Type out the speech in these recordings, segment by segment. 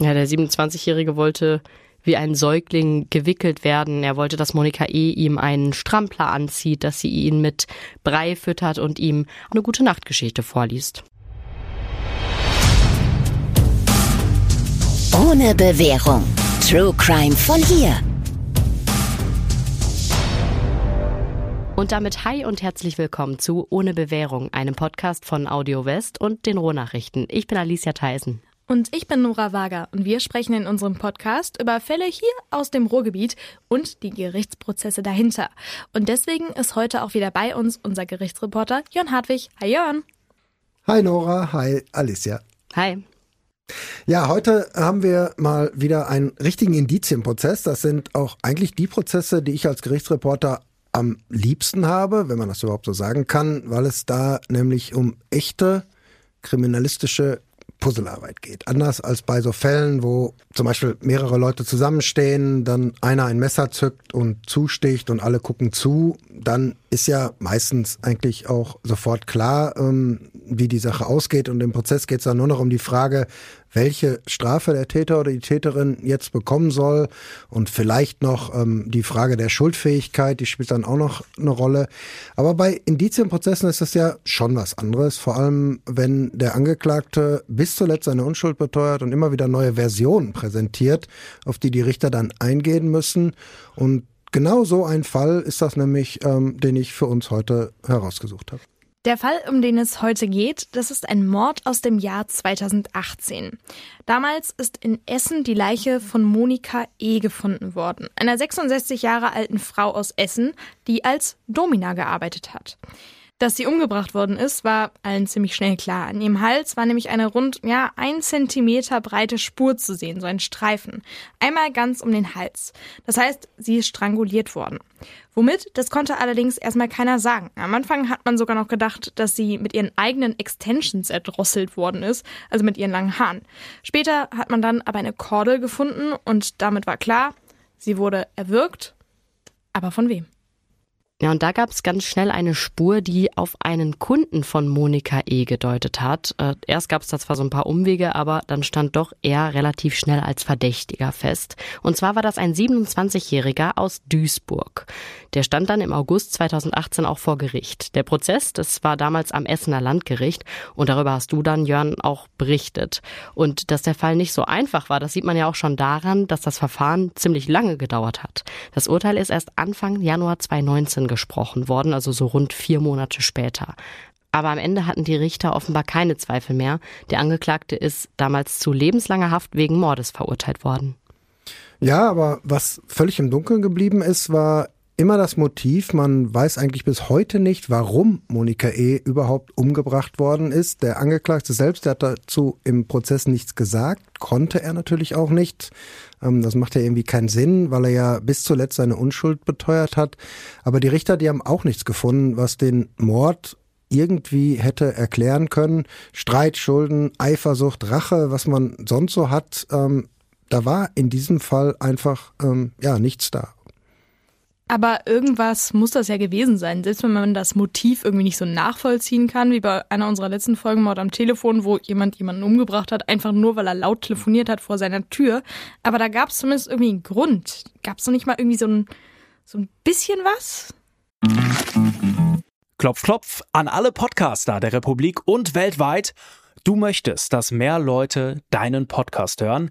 Ja, der 27-Jährige wollte wie ein Säugling gewickelt werden. Er wollte, dass Monika E. ihm einen Strampler anzieht, dass sie ihn mit Brei füttert und ihm eine gute Nachtgeschichte vorliest. Ohne Bewährung. True Crime von hier. Und damit hi und herzlich willkommen zu Ohne Bewährung, einem Podcast von Audio West und den Rohnachrichten. Ich bin Alicia Theisen. Und ich bin Nora Wager und wir sprechen in unserem Podcast über Fälle hier aus dem Ruhrgebiet und die Gerichtsprozesse dahinter. Und deswegen ist heute auch wieder bei uns unser Gerichtsreporter Jörn Hartwig. Hi Jörn. Hi Nora, hi Alicia. Hi. Ja, heute haben wir mal wieder einen richtigen Indizienprozess. Das sind auch eigentlich die Prozesse, die ich als Gerichtsreporter am liebsten habe, wenn man das überhaupt so sagen kann, weil es da nämlich um echte kriminalistische Puzzlearbeit geht. Anders als bei so Fällen, wo zum Beispiel mehrere Leute zusammenstehen, dann einer ein Messer zückt und zusticht und alle gucken zu, dann ist ja meistens eigentlich auch sofort klar, ähm, wie die Sache ausgeht. Und im Prozess geht es dann nur noch um die Frage, welche Strafe der Täter oder die Täterin jetzt bekommen soll und vielleicht noch ähm, die Frage der Schuldfähigkeit, die spielt dann auch noch eine Rolle. Aber bei Indizienprozessen ist das ja schon was anderes, vor allem wenn der Angeklagte bis zuletzt seine Unschuld beteuert und immer wieder neue Versionen präsentiert, auf die die Richter dann eingehen müssen. Und genau so ein Fall ist das nämlich, ähm, den ich für uns heute herausgesucht habe. Der Fall, um den es heute geht, das ist ein Mord aus dem Jahr 2018. Damals ist in Essen die Leiche von Monika E. gefunden worden, einer 66 Jahre alten Frau aus Essen, die als Domina gearbeitet hat. Dass sie umgebracht worden ist, war allen ziemlich schnell klar. An ihrem Hals war nämlich eine rund, ja, ein Zentimeter breite Spur zu sehen, so ein Streifen. Einmal ganz um den Hals. Das heißt, sie ist stranguliert worden. Womit, das konnte allerdings erstmal keiner sagen. Am Anfang hat man sogar noch gedacht, dass sie mit ihren eigenen Extensions erdrosselt worden ist, also mit ihren langen Haaren. Später hat man dann aber eine Kordel gefunden und damit war klar, sie wurde erwürgt. Aber von wem? Ja, und da gab es ganz schnell eine Spur, die auf einen Kunden von Monika E. gedeutet hat. Äh, erst gab es da zwar so ein paar Umwege, aber dann stand doch er relativ schnell als Verdächtiger fest. Und zwar war das ein 27-Jähriger aus Duisburg. Der stand dann im August 2018 auch vor Gericht. Der Prozess, das war damals am Essener Landgericht und darüber hast du dann, Jörn, auch berichtet. Und dass der Fall nicht so einfach war, das sieht man ja auch schon daran, dass das Verfahren ziemlich lange gedauert hat. Das Urteil ist erst Anfang Januar 2019 gesprochen worden, also so rund vier Monate später. Aber am Ende hatten die Richter offenbar keine Zweifel mehr. Der Angeklagte ist damals zu lebenslanger Haft wegen Mordes verurteilt worden. Ja, aber was völlig im Dunkeln geblieben ist, war immer das Motiv. Man weiß eigentlich bis heute nicht, warum Monika E. überhaupt umgebracht worden ist. Der Angeklagte selbst, der hat dazu im Prozess nichts gesagt, konnte er natürlich auch nicht. Ähm, das macht ja irgendwie keinen Sinn, weil er ja bis zuletzt seine Unschuld beteuert hat. Aber die Richter, die haben auch nichts gefunden, was den Mord irgendwie hätte erklären können. Streit, Schulden, Eifersucht, Rache, was man sonst so hat, ähm, da war in diesem Fall einfach ähm, ja nichts da. Aber irgendwas muss das ja gewesen sein, selbst wenn man das Motiv irgendwie nicht so nachvollziehen kann, wie bei einer unserer letzten Folgen Mord am Telefon, wo jemand jemanden umgebracht hat, einfach nur weil er laut telefoniert hat vor seiner Tür. Aber da gab es zumindest irgendwie einen Grund. Gab es noch nicht mal irgendwie so ein, so ein bisschen was? Klopf, klopf an alle Podcaster der Republik und weltweit. Du möchtest, dass mehr Leute deinen Podcast hören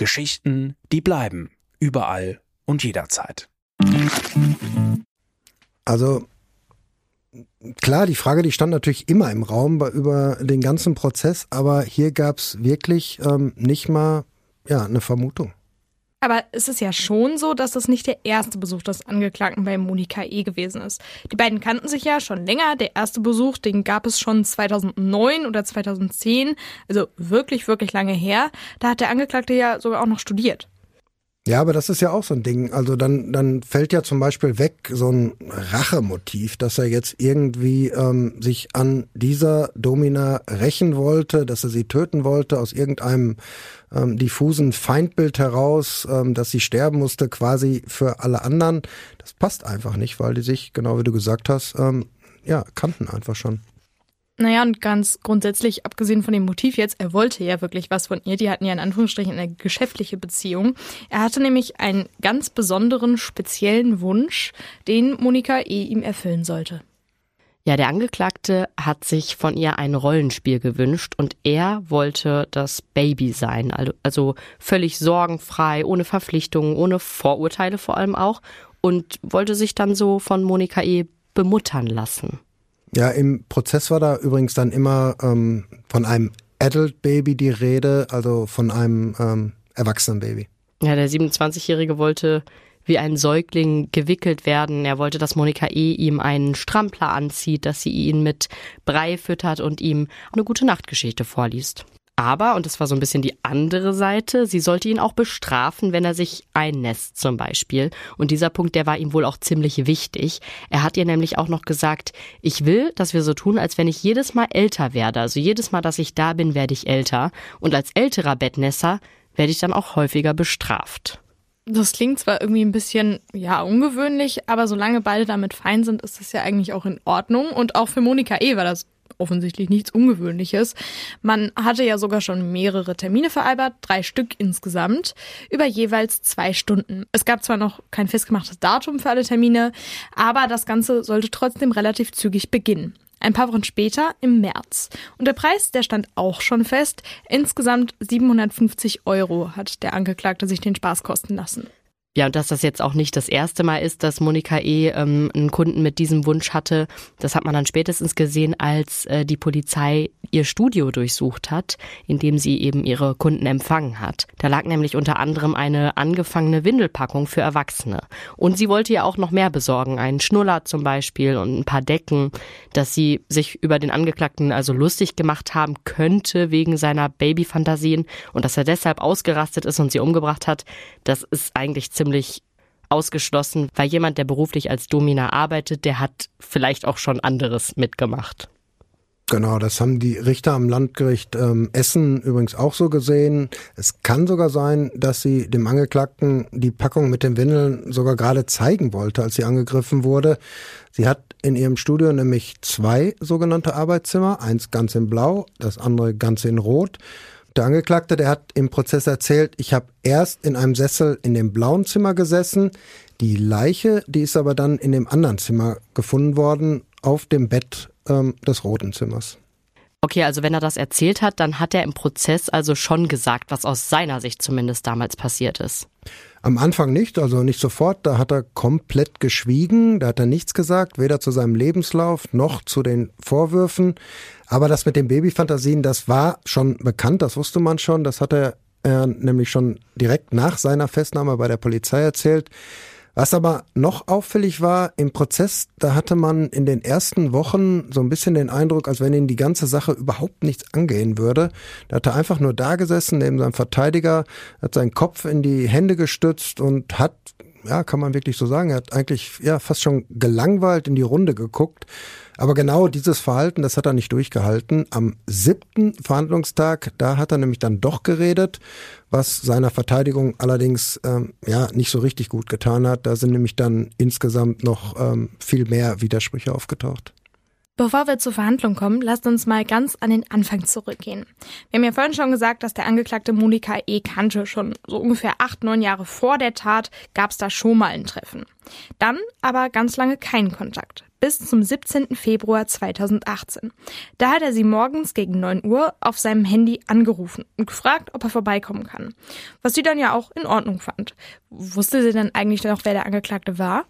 Geschichten, die bleiben. Überall und jederzeit. Also klar, die Frage, die stand natürlich immer im Raum über den ganzen Prozess, aber hier gab es wirklich ähm, nicht mal ja, eine Vermutung. Aber es ist ja schon so, dass das nicht der erste Besuch des Angeklagten bei Monika E. gewesen ist. Die beiden kannten sich ja schon länger. Der erste Besuch, den gab es schon 2009 oder 2010, also wirklich, wirklich lange her. Da hat der Angeklagte ja sogar auch noch studiert. Ja, aber das ist ja auch so ein Ding. Also dann, dann fällt ja zum Beispiel weg so ein Rachemotiv, dass er jetzt irgendwie ähm, sich an dieser Domina rächen wollte, dass er sie töten wollte aus irgendeinem ähm, diffusen Feindbild heraus, ähm, dass sie sterben musste quasi für alle anderen. Das passt einfach nicht, weil die sich, genau wie du gesagt hast, ähm, ja, kannten einfach schon. Naja, und ganz grundsätzlich, abgesehen von dem Motiv jetzt, er wollte ja wirklich was von ihr. Die hatten ja in Anführungsstrichen eine geschäftliche Beziehung. Er hatte nämlich einen ganz besonderen, speziellen Wunsch, den Monika E. ihm erfüllen sollte. Ja, der Angeklagte hat sich von ihr ein Rollenspiel gewünscht und er wollte das Baby sein, also, also völlig sorgenfrei, ohne Verpflichtungen, ohne Vorurteile vor allem auch und wollte sich dann so von Monika E. bemuttern lassen. Ja, im Prozess war da übrigens dann immer ähm, von einem Adult Baby die Rede, also von einem ähm, erwachsenen Baby. Ja, der 27-Jährige wollte wie ein Säugling gewickelt werden. Er wollte, dass Monika E. ihm einen Strampler anzieht, dass sie ihn mit Brei füttert und ihm eine gute Nachtgeschichte vorliest. Aber, und das war so ein bisschen die andere Seite, sie sollte ihn auch bestrafen, wenn er sich einnässt zum Beispiel. Und dieser Punkt, der war ihm wohl auch ziemlich wichtig. Er hat ihr nämlich auch noch gesagt, ich will, dass wir so tun, als wenn ich jedes Mal älter werde. Also jedes Mal, dass ich da bin, werde ich älter. Und als älterer Bettnässer werde ich dann auch häufiger bestraft. Das klingt zwar irgendwie ein bisschen, ja, ungewöhnlich, aber solange beide damit fein sind, ist das ja eigentlich auch in Ordnung. Und auch für Monika E. war das offensichtlich nichts Ungewöhnliches. Man hatte ja sogar schon mehrere Termine vereinbart, drei Stück insgesamt, über jeweils zwei Stunden. Es gab zwar noch kein festgemachtes Datum für alle Termine, aber das Ganze sollte trotzdem relativ zügig beginnen. Ein paar Wochen später, im März. Und der Preis, der stand auch schon fest. Insgesamt 750 Euro hat der Angeklagte sich den Spaß kosten lassen. Ja, und dass das jetzt auch nicht das erste Mal ist, dass Monika E. Ähm, einen Kunden mit diesem Wunsch hatte, das hat man dann spätestens gesehen, als äh, die Polizei ihr Studio durchsucht hat, in dem sie eben ihre Kunden empfangen hat. Da lag nämlich unter anderem eine angefangene Windelpackung für Erwachsene. Und sie wollte ja auch noch mehr besorgen, einen Schnuller zum Beispiel und ein paar Decken, dass sie sich über den Angeklagten also lustig gemacht haben könnte wegen seiner Babyfantasien und dass er deshalb ausgerastet ist und sie umgebracht hat. Das ist eigentlich ziemlich ausgeschlossen, weil jemand, der beruflich als Domina arbeitet, der hat vielleicht auch schon anderes mitgemacht. Genau, das haben die Richter am Landgericht ähm, Essen übrigens auch so gesehen. Es kann sogar sein, dass sie dem Angeklagten die Packung mit den Windeln sogar gerade zeigen wollte, als sie angegriffen wurde. Sie hat in ihrem Studio nämlich zwei sogenannte Arbeitszimmer, eins ganz in Blau, das andere ganz in Rot. Der Angeklagte, der hat im Prozess erzählt, ich habe erst in einem Sessel in dem blauen Zimmer gesessen. Die Leiche, die ist aber dann in dem anderen Zimmer gefunden worden, auf dem Bett ähm, des roten Zimmers. Okay, also wenn er das erzählt hat, dann hat er im Prozess also schon gesagt, was aus seiner Sicht zumindest damals passiert ist. Am Anfang nicht, also nicht sofort, da hat er komplett geschwiegen, da hat er nichts gesagt, weder zu seinem Lebenslauf noch zu den Vorwürfen. Aber das mit den Babyfantasien, das war schon bekannt, das wusste man schon, das hat er, er nämlich schon direkt nach seiner Festnahme bei der Polizei erzählt. Was aber noch auffällig war im Prozess, da hatte man in den ersten Wochen so ein bisschen den Eindruck, als wenn ihn die ganze Sache überhaupt nichts angehen würde. Da hat er einfach nur da gesessen neben seinem Verteidiger, hat seinen Kopf in die Hände gestützt und hat ja, kann man wirklich so sagen. Er hat eigentlich ja fast schon gelangweilt in die Runde geguckt. Aber genau dieses Verhalten, das hat er nicht durchgehalten. Am siebten Verhandlungstag, da hat er nämlich dann doch geredet, was seiner Verteidigung allerdings ähm, ja nicht so richtig gut getan hat. Da sind nämlich dann insgesamt noch ähm, viel mehr Widersprüche aufgetaucht. Bevor wir zur Verhandlung kommen, lasst uns mal ganz an den Anfang zurückgehen. Wir haben ja vorhin schon gesagt, dass der Angeklagte Monika E. kannte. Schon so ungefähr acht, neun Jahre vor der Tat gab es da schon mal ein Treffen. Dann aber ganz lange keinen Kontakt bis zum 17. Februar 2018. Da hat er sie morgens gegen 9 Uhr auf seinem Handy angerufen und gefragt, ob er vorbeikommen kann. Was sie dann ja auch in Ordnung fand. Wusste sie denn eigentlich noch, wer der Angeklagte war?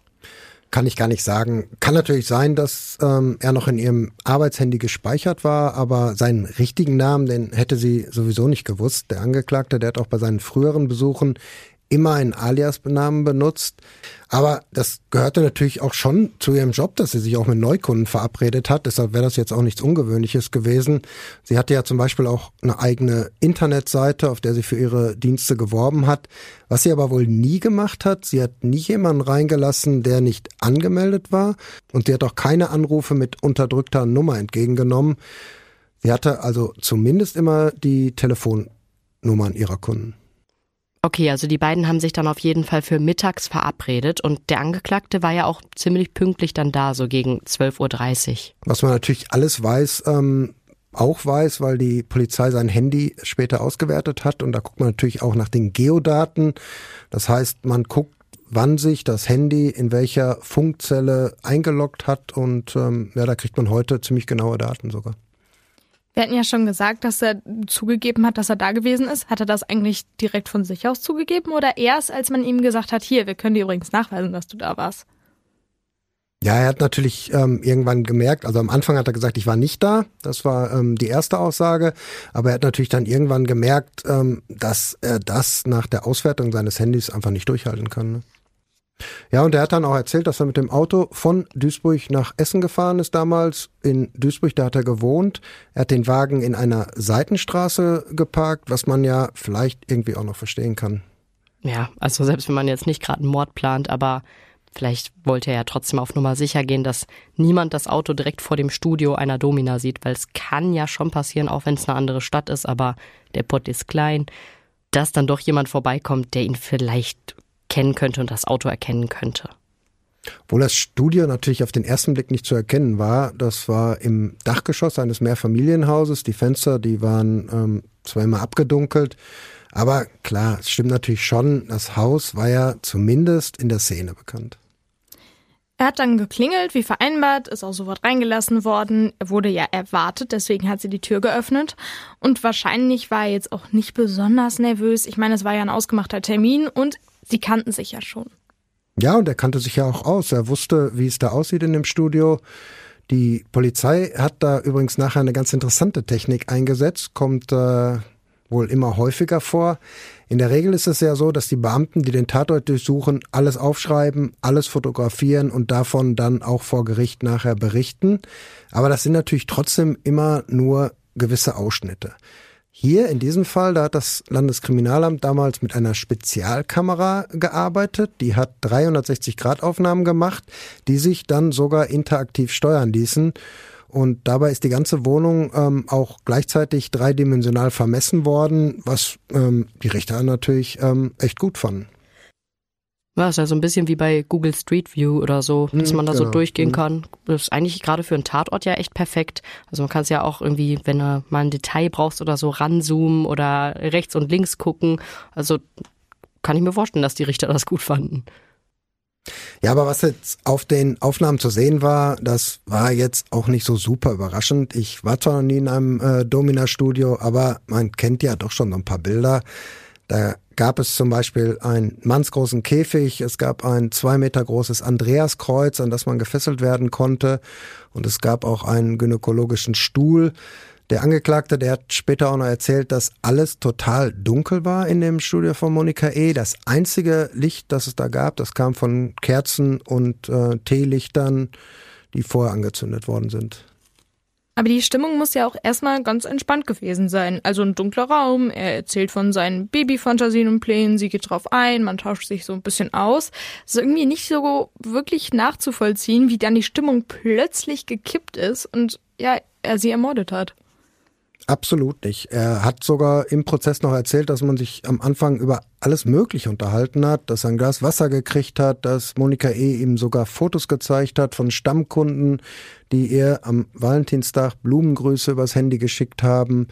Kann ich gar nicht sagen. Kann natürlich sein, dass ähm, er noch in ihrem Arbeitshandy gespeichert war, aber seinen richtigen Namen, den hätte sie sowieso nicht gewusst. Der Angeklagte, der hat auch bei seinen früheren Besuchen immer einen Alias-Namen benutzt. Aber das gehörte natürlich auch schon zu ihrem Job, dass sie sich auch mit Neukunden verabredet hat. Deshalb wäre das jetzt auch nichts Ungewöhnliches gewesen. Sie hatte ja zum Beispiel auch eine eigene Internetseite, auf der sie für ihre Dienste geworben hat. Was sie aber wohl nie gemacht hat, sie hat nie jemanden reingelassen, der nicht angemeldet war. Und sie hat auch keine Anrufe mit unterdrückter Nummer entgegengenommen. Sie hatte also zumindest immer die Telefonnummern ihrer Kunden. Okay, also die beiden haben sich dann auf jeden Fall für mittags verabredet und der Angeklagte war ja auch ziemlich pünktlich dann da, so gegen 12.30 Uhr. Was man natürlich alles weiß, ähm, auch weiß, weil die Polizei sein Handy später ausgewertet hat und da guckt man natürlich auch nach den Geodaten. Das heißt, man guckt, wann sich das Handy in welcher Funkzelle eingeloggt hat und ähm, ja, da kriegt man heute ziemlich genaue Daten sogar. Wir hatten ja schon gesagt, dass er zugegeben hat, dass er da gewesen ist. Hat er das eigentlich direkt von sich aus zugegeben oder erst, als man ihm gesagt hat, hier, wir können dir übrigens nachweisen, dass du da warst? Ja, er hat natürlich ähm, irgendwann gemerkt, also am Anfang hat er gesagt, ich war nicht da. Das war ähm, die erste Aussage. Aber er hat natürlich dann irgendwann gemerkt, ähm, dass er das nach der Auswertung seines Handys einfach nicht durchhalten kann. Ne? Ja, und er hat dann auch erzählt, dass er mit dem Auto von Duisburg nach Essen gefahren ist damals. In Duisburg, da hat er gewohnt. Er hat den Wagen in einer Seitenstraße geparkt, was man ja vielleicht irgendwie auch noch verstehen kann. Ja, also selbst wenn man jetzt nicht gerade einen Mord plant, aber vielleicht wollte er ja trotzdem auf Nummer sicher gehen, dass niemand das Auto direkt vor dem Studio einer Domina sieht, weil es kann ja schon passieren, auch wenn es eine andere Stadt ist, aber der Pott ist klein, dass dann doch jemand vorbeikommt, der ihn vielleicht kennen könnte und das Auto erkennen könnte. Obwohl das Studio natürlich auf den ersten Blick nicht zu erkennen war, das war im Dachgeschoss eines Mehrfamilienhauses. Die Fenster, die waren ähm, zwar immer abgedunkelt, aber klar, es stimmt natürlich schon, das Haus war ja zumindest in der Szene bekannt. Er hat dann geklingelt, wie vereinbart, ist auch sofort reingelassen worden. Er wurde ja erwartet, deswegen hat sie die Tür geöffnet. Und wahrscheinlich war er jetzt auch nicht besonders nervös. Ich meine, es war ja ein ausgemachter Termin und Sie kannten sich ja schon. Ja, und er kannte sich ja auch aus. Er wusste, wie es da aussieht in dem Studio. Die Polizei hat da übrigens nachher eine ganz interessante Technik eingesetzt, kommt äh, wohl immer häufiger vor. In der Regel ist es ja so, dass die Beamten, die den Tatort durchsuchen, alles aufschreiben, alles fotografieren und davon dann auch vor Gericht nachher berichten. Aber das sind natürlich trotzdem immer nur gewisse Ausschnitte. Hier in diesem Fall, da hat das Landeskriminalamt damals mit einer Spezialkamera gearbeitet. Die hat 360-Grad-Aufnahmen gemacht, die sich dann sogar interaktiv steuern ließen. Und dabei ist die ganze Wohnung ähm, auch gleichzeitig dreidimensional vermessen worden, was ähm, die Richter natürlich ähm, echt gut fanden. Ja, ist ja so ein bisschen wie bei Google Street View oder so, dass hm, man da genau. so durchgehen mhm. kann. Das ist eigentlich gerade für einen Tatort ja echt perfekt. Also man kann es ja auch irgendwie, wenn du mal ein Detail brauchst oder so, ranzoomen oder rechts und links gucken. Also kann ich mir vorstellen, dass die Richter das gut fanden. Ja, aber was jetzt auf den Aufnahmen zu sehen war, das war jetzt auch nicht so super überraschend. Ich war zwar noch nie in einem äh, Domina-Studio, aber man kennt ja doch schon so ein paar Bilder. Da gab es zum Beispiel einen mannsgroßen Käfig, es gab ein zwei Meter großes Andreaskreuz, an das man gefesselt werden konnte und es gab auch einen gynäkologischen Stuhl. Der Angeklagte, der hat später auch noch erzählt, dass alles total dunkel war in dem Studio von Monika E. Das einzige Licht, das es da gab, das kam von Kerzen und äh, Teelichtern, die vorher angezündet worden sind. Aber die Stimmung muss ja auch erstmal ganz entspannt gewesen sein. Also ein dunkler Raum, er erzählt von seinen Babyfantasien und Plänen, sie geht drauf ein, man tauscht sich so ein bisschen aus. Es ist irgendwie nicht so wirklich nachzuvollziehen, wie dann die Stimmung plötzlich gekippt ist und ja, er sie ermordet hat. Absolut nicht. Er hat sogar im Prozess noch erzählt, dass man sich am Anfang über alles Mögliche unterhalten hat, dass er ein Glas Wasser gekriegt hat, dass Monika E. ihm sogar Fotos gezeigt hat von Stammkunden, die ihr am Valentinstag Blumengrüße übers Handy geschickt haben,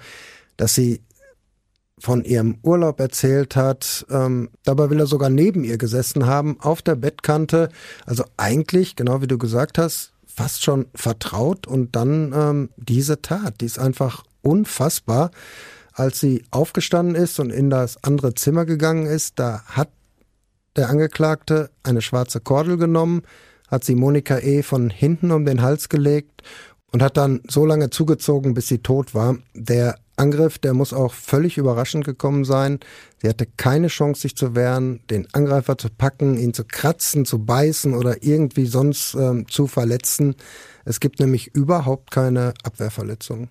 dass sie von ihrem Urlaub erzählt hat. Ähm, dabei will er sogar neben ihr gesessen haben, auf der Bettkante. Also eigentlich, genau wie du gesagt hast, fast schon vertraut und dann ähm, diese Tat, die ist einfach unfassbar. Als sie aufgestanden ist und in das andere Zimmer gegangen ist, da hat der Angeklagte eine schwarze Kordel genommen, hat sie Monika E. von hinten um den Hals gelegt und hat dann so lange zugezogen, bis sie tot war. Der Angriff, der muss auch völlig überraschend gekommen sein. Sie hatte keine Chance, sich zu wehren, den Angreifer zu packen, ihn zu kratzen, zu beißen oder irgendwie sonst ähm, zu verletzen. Es gibt nämlich überhaupt keine Abwehrverletzungen.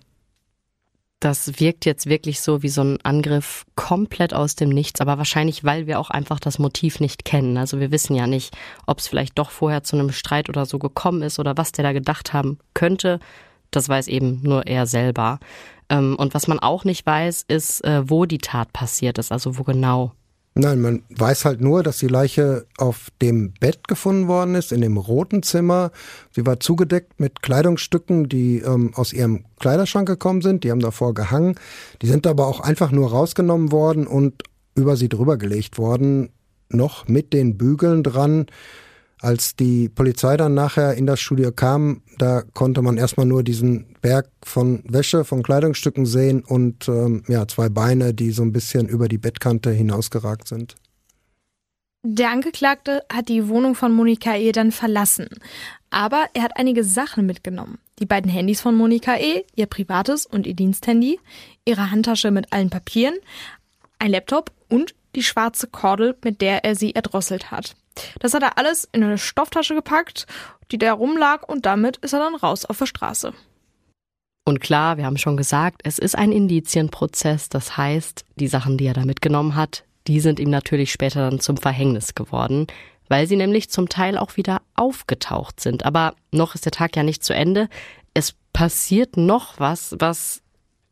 Das wirkt jetzt wirklich so wie so ein Angriff komplett aus dem Nichts, aber wahrscheinlich, weil wir auch einfach das Motiv nicht kennen. Also wir wissen ja nicht, ob es vielleicht doch vorher zu einem Streit oder so gekommen ist oder was der da gedacht haben könnte. Das weiß eben nur er selber. Ähm, und was man auch nicht weiß, ist, äh, wo die Tat passiert ist, also wo genau. Nein, man weiß halt nur, dass die Leiche auf dem Bett gefunden worden ist, in dem roten Zimmer. Sie war zugedeckt mit Kleidungsstücken, die ähm, aus ihrem Kleiderschrank gekommen sind. Die haben davor gehangen. Die sind aber auch einfach nur rausgenommen worden und über sie drüber gelegt worden. Noch mit den Bügeln dran. Als die Polizei dann nachher in das Studio kam, da konnte man erstmal nur diesen Berg von Wäsche, von Kleidungsstücken sehen und ähm, ja, zwei Beine, die so ein bisschen über die Bettkante hinausgeragt sind. Der Angeklagte hat die Wohnung von Monika E. dann verlassen. Aber er hat einige Sachen mitgenommen. Die beiden Handys von Monika E., ihr privates und ihr Diensthandy, ihre Handtasche mit allen Papieren, ein Laptop und die schwarze Kordel, mit der er sie erdrosselt hat. Das hat er alles in eine Stofftasche gepackt, die da rumlag und damit ist er dann raus auf der Straße. Und klar, wir haben schon gesagt, es ist ein Indizienprozess. Das heißt, die Sachen, die er da mitgenommen hat, die sind ihm natürlich später dann zum Verhängnis geworden, weil sie nämlich zum Teil auch wieder aufgetaucht sind. Aber noch ist der Tag ja nicht zu Ende. Es passiert noch was, was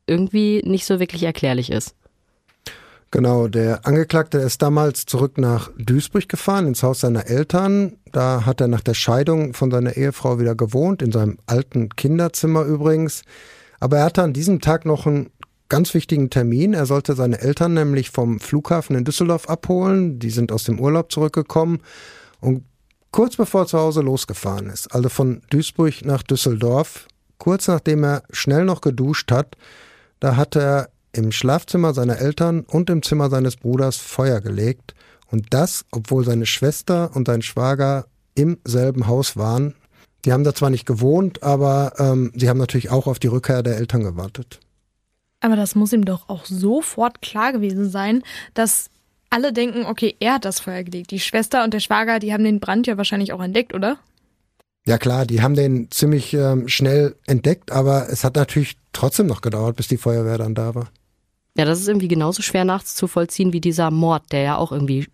irgendwie nicht so wirklich erklärlich ist. Genau, der Angeklagte ist damals zurück nach Duisburg gefahren, ins Haus seiner Eltern. Da hat er nach der Scheidung von seiner Ehefrau wieder gewohnt, in seinem alten Kinderzimmer übrigens. Aber er hatte an diesem Tag noch einen ganz wichtigen Termin. Er sollte seine Eltern nämlich vom Flughafen in Düsseldorf abholen. Die sind aus dem Urlaub zurückgekommen. Und kurz bevor er zu Hause losgefahren ist, also von Duisburg nach Düsseldorf, kurz nachdem er schnell noch geduscht hat, da hatte er im Schlafzimmer seiner Eltern und im Zimmer seines Bruders Feuer gelegt. Und das, obwohl seine Schwester und sein Schwager im selben Haus waren. Die haben da zwar nicht gewohnt, aber ähm, sie haben natürlich auch auf die Rückkehr der Eltern gewartet. Aber das muss ihm doch auch sofort klar gewesen sein, dass alle denken, okay, er hat das Feuer gelegt. Die Schwester und der Schwager, die haben den Brand ja wahrscheinlich auch entdeckt, oder? Ja klar, die haben den ziemlich ähm, schnell entdeckt, aber es hat natürlich trotzdem noch gedauert, bis die Feuerwehr dann da war. Ja, das ist irgendwie genauso schwer nachzuvollziehen wie dieser Mord, der ja auch irgendwie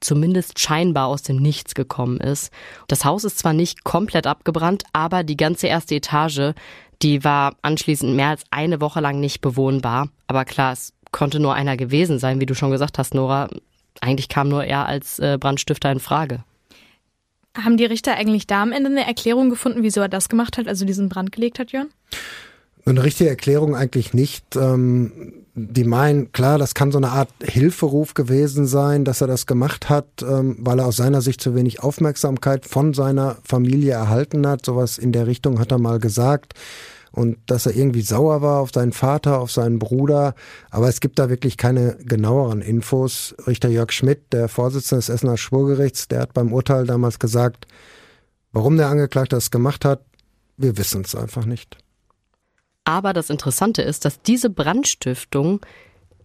zumindest scheinbar aus dem Nichts gekommen ist. Das Haus ist zwar nicht komplett abgebrannt, aber die ganze erste Etage, die war anschließend mehr als eine Woche lang nicht bewohnbar. Aber klar, es konnte nur einer gewesen sein, wie du schon gesagt hast, Nora. Eigentlich kam nur er als äh, Brandstifter in Frage. Haben die Richter eigentlich da am Ende eine Erklärung gefunden, wieso er das gemacht hat, also diesen Brand gelegt hat, Jörn? Eine richtige Erklärung eigentlich nicht. Ähm, die meinen, klar, das kann so eine Art Hilferuf gewesen sein, dass er das gemacht hat, ähm, weil er aus seiner Sicht zu wenig Aufmerksamkeit von seiner Familie erhalten hat. Sowas in der Richtung hat er mal gesagt. Und dass er irgendwie sauer war auf seinen Vater, auf seinen Bruder. Aber es gibt da wirklich keine genaueren Infos. Richter Jörg Schmidt, der Vorsitzende des Essener Schwurgerichts, der hat beim Urteil damals gesagt, warum der Angeklagte das gemacht hat, wir wissen es einfach nicht. Aber das Interessante ist, dass diese Brandstiftung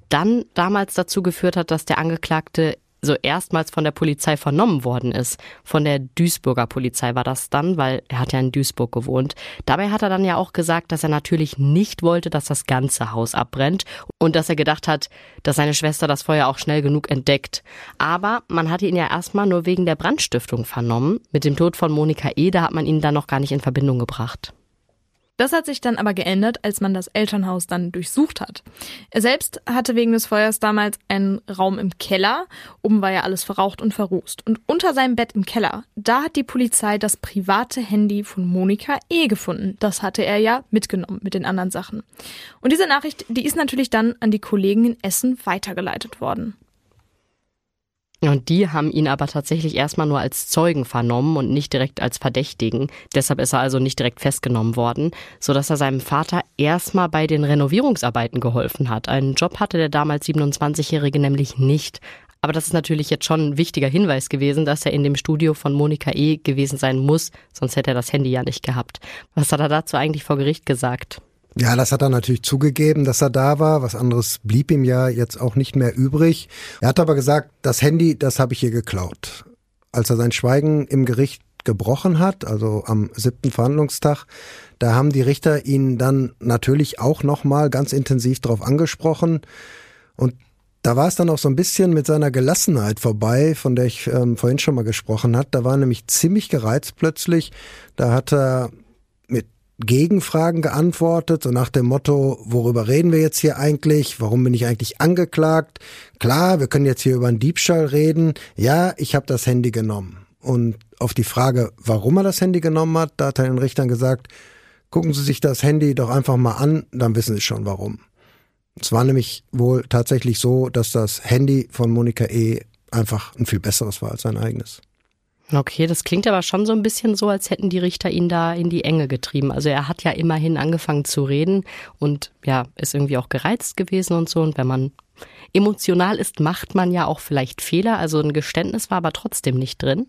dann damals dazu geführt hat, dass der Angeklagte so erstmals von der Polizei vernommen worden ist. Von der Duisburger Polizei war das dann, weil er hat ja in Duisburg gewohnt. Dabei hat er dann ja auch gesagt, dass er natürlich nicht wollte, dass das ganze Haus abbrennt und dass er gedacht hat, dass seine Schwester das Feuer auch schnell genug entdeckt. Aber man hatte ihn ja erstmal nur wegen der Brandstiftung vernommen. Mit dem Tod von Monika E., da hat man ihn dann noch gar nicht in Verbindung gebracht. Das hat sich dann aber geändert, als man das Elternhaus dann durchsucht hat. Er selbst hatte wegen des Feuers damals einen Raum im Keller. Oben war ja alles verraucht und verrußt. Und unter seinem Bett im Keller, da hat die Polizei das private Handy von Monika E. gefunden. Das hatte er ja mitgenommen mit den anderen Sachen. Und diese Nachricht, die ist natürlich dann an die Kollegen in Essen weitergeleitet worden. Und die haben ihn aber tatsächlich erstmal nur als Zeugen vernommen und nicht direkt als Verdächtigen. Deshalb ist er also nicht direkt festgenommen worden, sodass er seinem Vater erstmal bei den Renovierungsarbeiten geholfen hat. Einen Job hatte der damals 27-Jährige nämlich nicht. Aber das ist natürlich jetzt schon ein wichtiger Hinweis gewesen, dass er in dem Studio von Monika E. gewesen sein muss, sonst hätte er das Handy ja nicht gehabt. Was hat er dazu eigentlich vor Gericht gesagt? Ja, das hat er natürlich zugegeben, dass er da war. Was anderes blieb ihm ja jetzt auch nicht mehr übrig. Er hat aber gesagt, das Handy, das habe ich hier geklaut. Als er sein Schweigen im Gericht gebrochen hat, also am siebten Verhandlungstag, da haben die Richter ihn dann natürlich auch nochmal ganz intensiv darauf angesprochen. Und da war es dann auch so ein bisschen mit seiner Gelassenheit vorbei, von der ich ähm, vorhin schon mal gesprochen hat. Da war nämlich ziemlich gereizt plötzlich. Da hat er Gegenfragen geantwortet, so nach dem Motto, worüber reden wir jetzt hier eigentlich? Warum bin ich eigentlich angeklagt? Klar, wir können jetzt hier über einen Diebstahl reden. Ja, ich habe das Handy genommen. Und auf die Frage, warum er das Handy genommen hat, da hat er den Richtern gesagt, gucken Sie sich das Handy doch einfach mal an, dann wissen Sie schon warum. Es war nämlich wohl tatsächlich so, dass das Handy von Monika E. einfach ein viel besseres war als sein eigenes. Okay, das klingt aber schon so ein bisschen so, als hätten die Richter ihn da in die Enge getrieben. Also er hat ja immerhin angefangen zu reden und ja, ist irgendwie auch gereizt gewesen und so. Und wenn man emotional ist, macht man ja auch vielleicht Fehler. Also ein Geständnis war aber trotzdem nicht drin.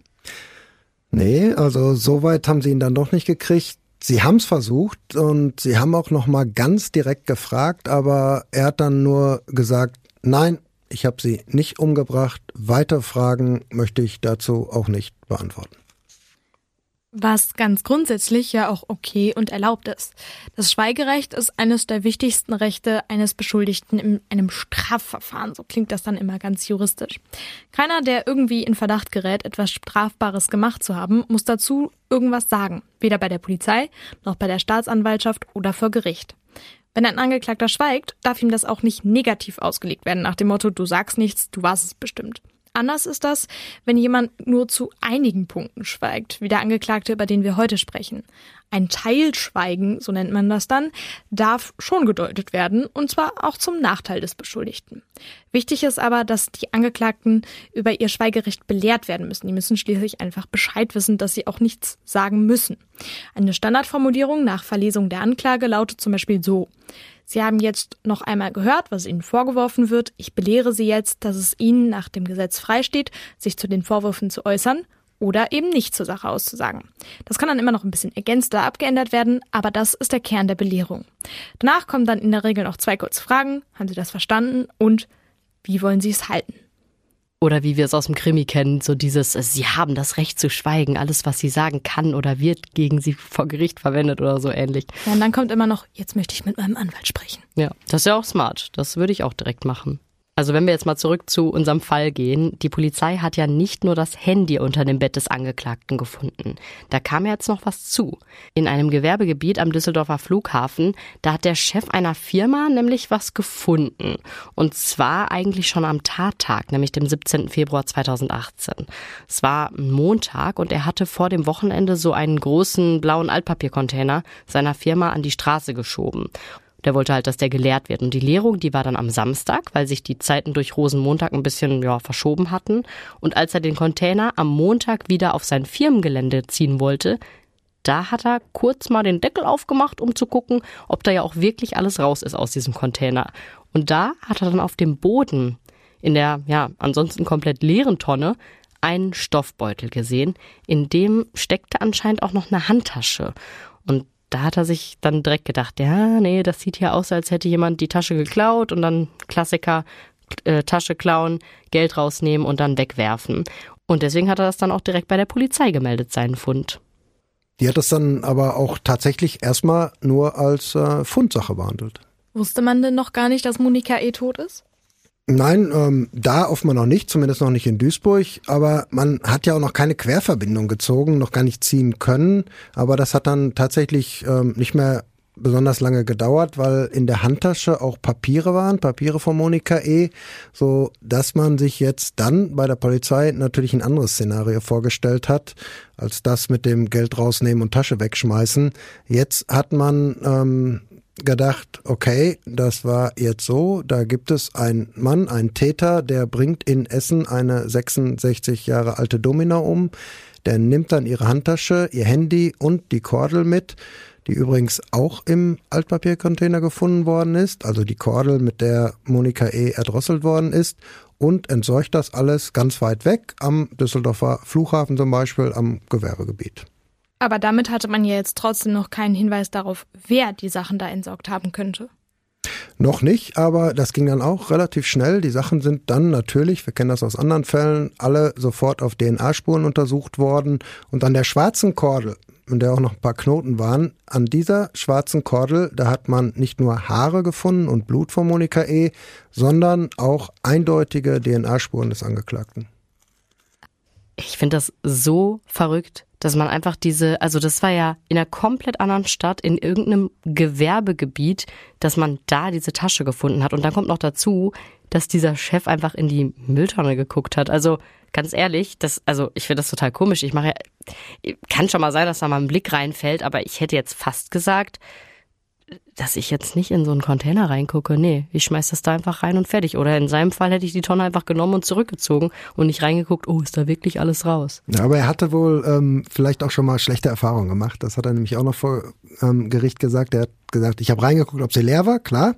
Nee, also so weit haben sie ihn dann doch nicht gekriegt. Sie haben es versucht und sie haben auch noch mal ganz direkt gefragt, aber er hat dann nur gesagt, nein, ich habe sie nicht umgebracht. Weitere Fragen möchte ich dazu auch nicht beantworten. Was ganz grundsätzlich ja auch okay und erlaubt ist. Das Schweigerecht ist eines der wichtigsten Rechte eines Beschuldigten in einem Strafverfahren. So klingt das dann immer ganz juristisch. Keiner, der irgendwie in Verdacht gerät, etwas Strafbares gemacht zu haben, muss dazu irgendwas sagen. Weder bei der Polizei, noch bei der Staatsanwaltschaft oder vor Gericht. Wenn ein Angeklagter schweigt, darf ihm das auch nicht negativ ausgelegt werden, nach dem Motto, du sagst nichts, du warst es bestimmt. Anders ist das, wenn jemand nur zu einigen Punkten schweigt, wie der Angeklagte, über den wir heute sprechen. Ein Teilschweigen, so nennt man das dann, darf schon gedeutet werden, und zwar auch zum Nachteil des Beschuldigten. Wichtig ist aber, dass die Angeklagten über ihr Schweigerecht belehrt werden müssen. Die müssen schließlich einfach Bescheid wissen, dass sie auch nichts sagen müssen. Eine Standardformulierung nach Verlesung der Anklage lautet zum Beispiel so. Sie haben jetzt noch einmal gehört, was Ihnen vorgeworfen wird. Ich belehre Sie jetzt, dass es Ihnen nach dem Gesetz freisteht, sich zu den Vorwürfen zu äußern oder eben nicht zur Sache auszusagen. Das kann dann immer noch ein bisschen ergänzt oder abgeändert werden, aber das ist der Kern der Belehrung. Danach kommen dann in der Regel noch zwei kurze Fragen. Haben Sie das verstanden? Und wie wollen Sie es halten? Oder wie wir es aus dem Krimi kennen, so dieses, sie haben das Recht zu schweigen, alles, was sie sagen kann oder wird gegen sie vor Gericht verwendet oder so ähnlich. Ja, und dann kommt immer noch, jetzt möchte ich mit meinem Anwalt sprechen. Ja, das ist ja auch smart. Das würde ich auch direkt machen. Also wenn wir jetzt mal zurück zu unserem Fall gehen, die Polizei hat ja nicht nur das Handy unter dem Bett des Angeklagten gefunden. Da kam jetzt noch was zu. In einem Gewerbegebiet am Düsseldorfer Flughafen, da hat der Chef einer Firma nämlich was gefunden. Und zwar eigentlich schon am Tattag, nämlich dem 17. Februar 2018. Es war Montag und er hatte vor dem Wochenende so einen großen blauen Altpapiercontainer seiner Firma an die Straße geschoben. Der wollte halt, dass der geleert wird. Und die Leerung, die war dann am Samstag, weil sich die Zeiten durch Rosenmontag ein bisschen ja, verschoben hatten. Und als er den Container am Montag wieder auf sein Firmengelände ziehen wollte, da hat er kurz mal den Deckel aufgemacht, um zu gucken, ob da ja auch wirklich alles raus ist aus diesem Container. Und da hat er dann auf dem Boden in der ja ansonsten komplett leeren Tonne einen Stoffbeutel gesehen, in dem steckte anscheinend auch noch eine Handtasche. Und da hat er sich dann direkt gedacht, ja, nee, das sieht ja aus, als hätte jemand die Tasche geklaut und dann Klassiker, äh, Tasche klauen, Geld rausnehmen und dann wegwerfen. Und deswegen hat er das dann auch direkt bei der Polizei gemeldet, seinen Fund. Die hat das dann aber auch tatsächlich erstmal nur als äh, Fundsache behandelt. Wusste man denn noch gar nicht, dass Monika eh tot ist? Nein, ähm, da offenbar noch nicht, zumindest noch nicht in Duisburg. Aber man hat ja auch noch keine Querverbindung gezogen, noch gar nicht ziehen können. Aber das hat dann tatsächlich ähm, nicht mehr besonders lange gedauert, weil in der Handtasche auch Papiere waren, Papiere von Monika E., so dass man sich jetzt dann bei der Polizei natürlich ein anderes Szenario vorgestellt hat, als das mit dem Geld rausnehmen und Tasche wegschmeißen. Jetzt hat man ähm, gedacht, okay, das war jetzt so, da gibt es einen Mann, einen Täter, der bringt in Essen eine 66 Jahre alte Domina um, der nimmt dann ihre Handtasche, ihr Handy und die Kordel mit, die übrigens auch im Altpapiercontainer gefunden worden ist, also die Kordel, mit der Monika E. erdrosselt worden ist und entsorgt das alles ganz weit weg am Düsseldorfer Flughafen zum Beispiel am Gewerbegebiet. Aber damit hatte man ja jetzt trotzdem noch keinen Hinweis darauf, wer die Sachen da entsorgt haben könnte. Noch nicht, aber das ging dann auch relativ schnell. Die Sachen sind dann natürlich, wir kennen das aus anderen Fällen, alle sofort auf DNA-Spuren untersucht worden. Und an der schwarzen Kordel, in der auch noch ein paar Knoten waren, an dieser schwarzen Kordel, da hat man nicht nur Haare gefunden und Blut von Monika E., sondern auch eindeutige DNA-Spuren des Angeklagten. Ich finde das so verrückt, dass man einfach diese, also das war ja in einer komplett anderen Stadt, in irgendeinem Gewerbegebiet, dass man da diese Tasche gefunden hat. Und dann kommt noch dazu, dass dieser Chef einfach in die Mülltonne geguckt hat. Also ganz ehrlich, das, also ich finde das total komisch. Ich mache ja, kann schon mal sein, dass da mal ein Blick reinfällt, aber ich hätte jetzt fast gesagt, dass ich jetzt nicht in so einen Container reingucke. Nee, ich schmeiß das da einfach rein und fertig. Oder in seinem Fall hätte ich die Tonne einfach genommen und zurückgezogen und nicht reingeguckt, oh, ist da wirklich alles raus. Ja, aber er hatte wohl ähm, vielleicht auch schon mal schlechte Erfahrungen gemacht. Das hat er nämlich auch noch vor ähm, Gericht gesagt. Er hat gesagt, ich habe reingeguckt, ob sie leer war, klar.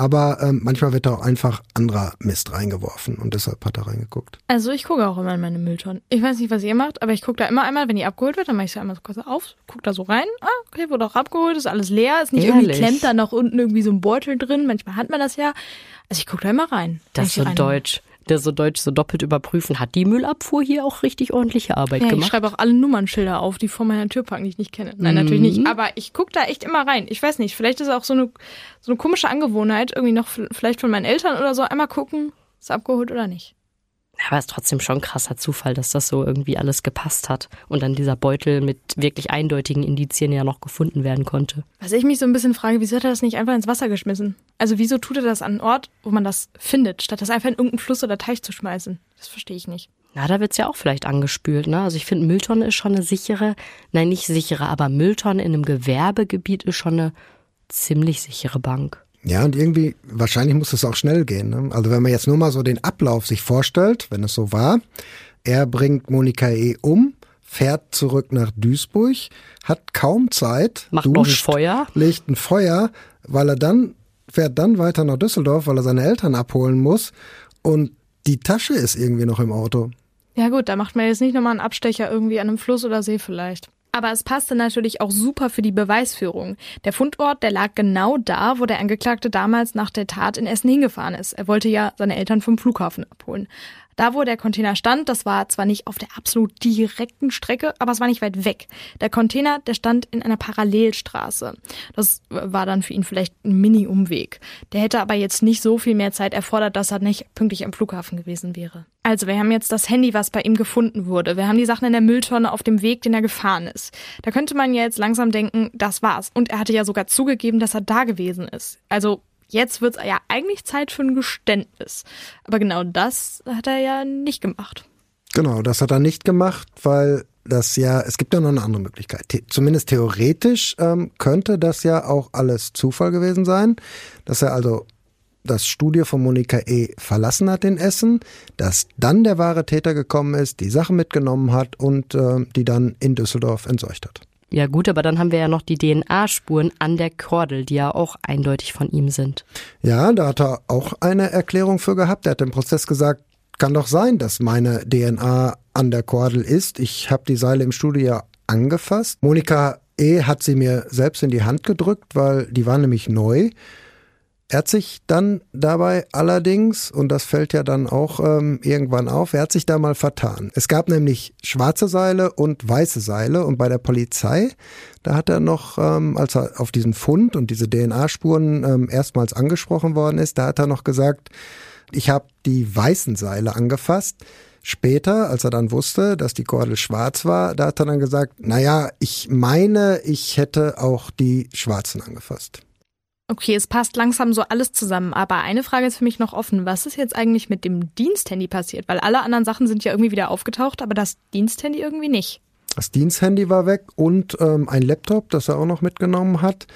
Aber ähm, manchmal wird da auch einfach anderer Mist reingeworfen und deshalb hat er reingeguckt. Also ich gucke auch immer in meine Mülltonnen. Ich weiß nicht, was ihr macht, aber ich gucke da immer einmal, wenn die abgeholt wird, dann mache ich sie einmal so kurz auf, gucke da so rein. Ah, okay, wurde auch abgeholt, ist alles leer, ist nicht Ehrlich? irgendwie klemmt da noch unten irgendwie so ein Beutel drin. Manchmal hat man das ja. Also ich gucke da immer rein. Das ist so rein. deutsch. Der so deutsch so doppelt überprüfen. Hat die Müllabfuhr hier auch richtig ordentliche Arbeit Ja, ich gemacht? schreibe auch alle Nummernschilder auf, die vor meiner Tür parken, die ich nicht kenne. Nein, natürlich nicht. Aber ich gucke da echt immer rein. Ich weiß nicht, vielleicht ist es auch so eine, so eine komische Angewohnheit, irgendwie noch vielleicht von meinen Eltern oder so, einmal gucken, ist abgeholt oder nicht. Aber es ist trotzdem schon ein krasser Zufall, dass das so irgendwie alles gepasst hat und dann dieser Beutel mit wirklich eindeutigen Indizien ja noch gefunden werden konnte. Was ich mich so ein bisschen frage, wieso hat er das nicht einfach ins Wasser geschmissen? Also wieso tut er das an einen Ort, wo man das findet, statt das einfach in irgendeinen Fluss oder Teich zu schmeißen? Das verstehe ich nicht. Na, da wird's ja auch vielleicht angespült, ne? Also ich finde, Mülltonne ist schon eine sichere, nein, nicht sichere, aber Mülltonne in einem Gewerbegebiet ist schon eine ziemlich sichere Bank. Ja, und irgendwie, wahrscheinlich muss es auch schnell gehen. Ne? Also wenn man jetzt nur mal so den Ablauf sich vorstellt, wenn es so war, er bringt Monika E. um, fährt zurück nach Duisburg, hat kaum Zeit, Macht noch ein duscht, Feuer. legt ein Feuer, weil er dann, fährt dann weiter nach Düsseldorf, weil er seine Eltern abholen muss und die Tasche ist irgendwie noch im Auto. Ja gut, da macht man jetzt nicht nochmal einen Abstecher irgendwie an einem Fluss oder See vielleicht. Aber es passte natürlich auch super für die Beweisführung. Der Fundort, der lag genau da, wo der Angeklagte damals nach der Tat in Essen hingefahren ist. Er wollte ja seine Eltern vom Flughafen abholen. Da, wo der Container stand, das war zwar nicht auf der absolut direkten Strecke, aber es war nicht weit weg. Der Container, der stand in einer Parallelstraße. Das war dann für ihn vielleicht ein Mini-Umweg. Der hätte aber jetzt nicht so viel mehr Zeit erfordert, dass er nicht pünktlich am Flughafen gewesen wäre. Also, wir haben jetzt das Handy, was bei ihm gefunden wurde. Wir haben die Sachen in der Mülltonne auf dem Weg, den er gefahren ist. Da könnte man ja jetzt langsam denken, das war's. Und er hatte ja sogar zugegeben, dass er da gewesen ist. Also, jetzt wird's ja eigentlich Zeit für ein Geständnis. Aber genau das hat er ja nicht gemacht. Genau, das hat er nicht gemacht, weil das ja, es gibt ja noch eine andere Möglichkeit. The zumindest theoretisch ähm, könnte das ja auch alles Zufall gewesen sein, dass er also das Studio von Monika E. verlassen hat in Essen, dass dann der wahre Täter gekommen ist, die Sachen mitgenommen hat und äh, die dann in Düsseldorf entsorgt hat. Ja gut, aber dann haben wir ja noch die DNA-Spuren an der Kordel, die ja auch eindeutig von ihm sind. Ja, da hat er auch eine Erklärung für gehabt. Er hat im Prozess gesagt, kann doch sein, dass meine DNA an der Kordel ist. Ich habe die Seile im Studio ja angefasst. Monika E. hat sie mir selbst in die Hand gedrückt, weil die war nämlich neu. Er hat sich dann dabei allerdings, und das fällt ja dann auch ähm, irgendwann auf, er hat sich da mal vertan. Es gab nämlich schwarze Seile und weiße Seile und bei der Polizei, da hat er noch, ähm, als er auf diesen Fund und diese DNA-Spuren ähm, erstmals angesprochen worden ist, da hat er noch gesagt, ich habe die weißen Seile angefasst. Später, als er dann wusste, dass die Kordel schwarz war, da hat er dann gesagt, naja, ich meine, ich hätte auch die schwarzen angefasst. Okay, es passt langsam so alles zusammen, aber eine Frage ist für mich noch offen. Was ist jetzt eigentlich mit dem Diensthandy passiert? Weil alle anderen Sachen sind ja irgendwie wieder aufgetaucht, aber das Diensthandy irgendwie nicht. Das Diensthandy war weg und ähm, ein Laptop, das er auch noch mitgenommen hat.